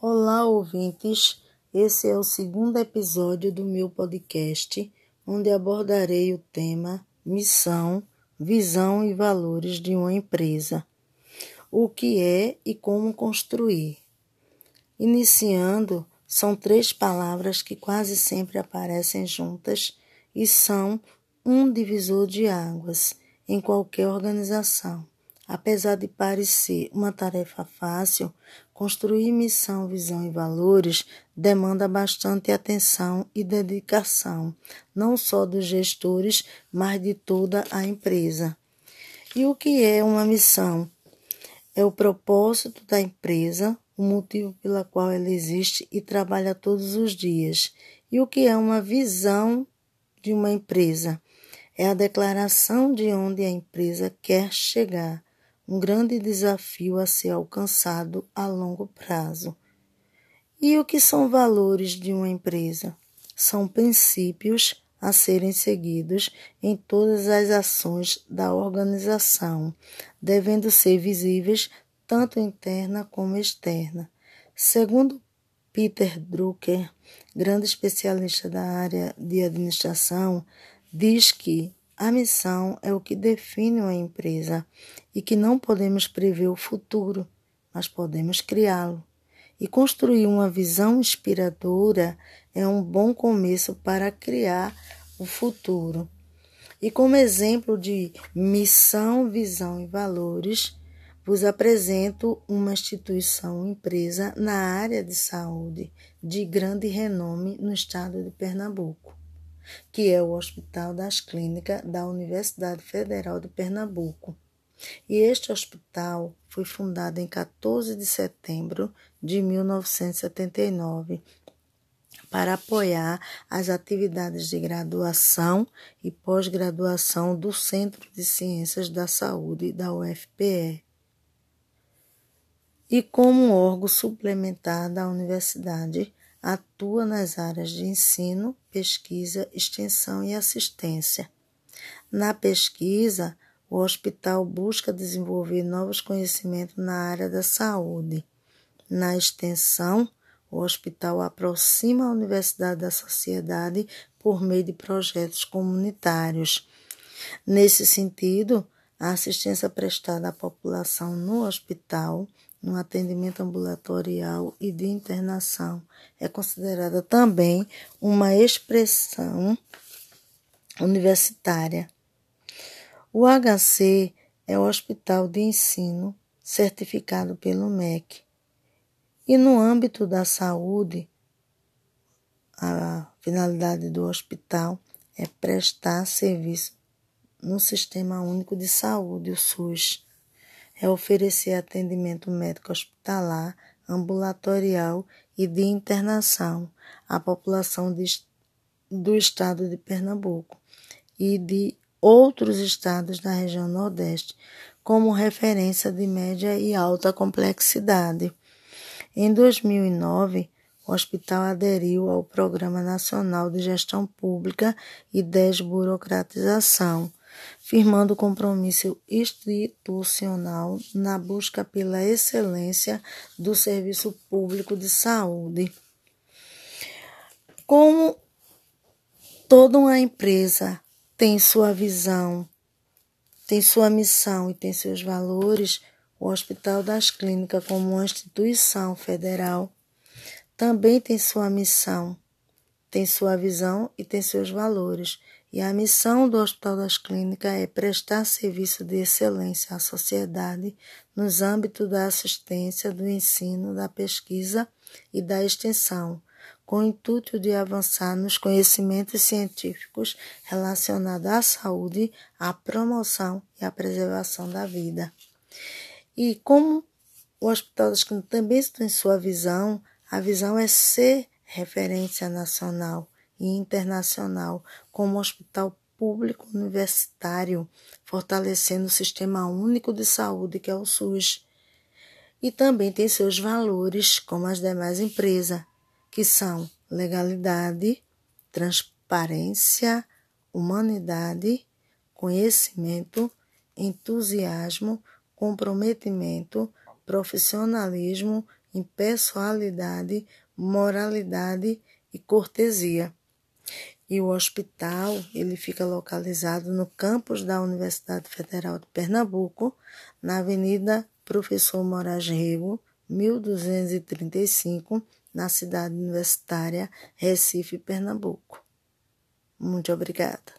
Olá, ouvintes. Esse é o segundo episódio do meu podcast, onde abordarei o tema missão, visão e valores de uma empresa. O que é e como construir. Iniciando, são três palavras que quase sempre aparecem juntas e são um divisor de águas em qualquer organização. Apesar de parecer uma tarefa fácil, construir missão, visão e valores demanda bastante atenção e dedicação, não só dos gestores, mas de toda a empresa. E o que é uma missão? É o propósito da empresa, o motivo pela qual ela existe e trabalha todos os dias. E o que é uma visão de uma empresa? É a declaração de onde a empresa quer chegar um grande desafio a ser alcançado a longo prazo. E o que são valores de uma empresa? São princípios a serem seguidos em todas as ações da organização, devendo ser visíveis tanto interna como externa. Segundo Peter Drucker, grande especialista da área de administração, diz que a missão é o que define uma empresa e que não podemos prever o futuro, mas podemos criá-lo. E construir uma visão inspiradora é um bom começo para criar o futuro. E como exemplo de missão, visão e valores, vos apresento uma instituição empresa na área de saúde de grande renome no estado de Pernambuco que é o Hospital das Clínicas da Universidade Federal de Pernambuco. E este hospital foi fundado em 14 de setembro de 1979 para apoiar as atividades de graduação e pós-graduação do Centro de Ciências da Saúde da UFPE e como órgão suplementar da universidade atua nas áreas de ensino, pesquisa, extensão e assistência. Na pesquisa, o hospital busca desenvolver novos conhecimentos na área da saúde. Na extensão, o hospital aproxima a universidade da sociedade por meio de projetos comunitários. Nesse sentido, a assistência prestada à população no hospital no atendimento ambulatorial e de internação é considerada também uma expressão universitária. O HC é o Hospital de Ensino certificado pelo MEC. E no âmbito da saúde, a finalidade do hospital é prestar serviço no Sistema Único de Saúde, o SUS é oferecer atendimento médico hospitalar, ambulatorial e de internação à população de, do estado de Pernambuco e de outros estados da região Nordeste, como referência de média e alta complexidade. Em 2009, o hospital aderiu ao Programa Nacional de Gestão Pública e Desburocratização, firmando compromisso institucional na busca pela excelência do serviço público de saúde. Como toda uma empresa tem sua visão, tem sua missão e tem seus valores, o Hospital das Clínicas, como uma instituição federal, também tem sua missão, tem sua visão e tem seus valores. E a missão do Hospital das Clínicas é prestar serviço de excelência à sociedade nos âmbitos da assistência, do ensino, da pesquisa e da extensão, com o intuito de avançar nos conhecimentos científicos relacionados à saúde, à promoção e à preservação da vida. E como o Hospital das Clínicas também tem sua visão, a visão é ser referência nacional e internacional como hospital público universitário, fortalecendo o sistema único de saúde que é o SUS. E também tem seus valores, como as demais empresas, que são legalidade, transparência, humanidade, conhecimento, entusiasmo, comprometimento, profissionalismo impessoalidade, moralidade e cortesia. E o hospital, ele fica localizado no campus da Universidade Federal de Pernambuco, na Avenida Professor Moraes Rego, 1235, na cidade universitária Recife, Pernambuco. Muito obrigada.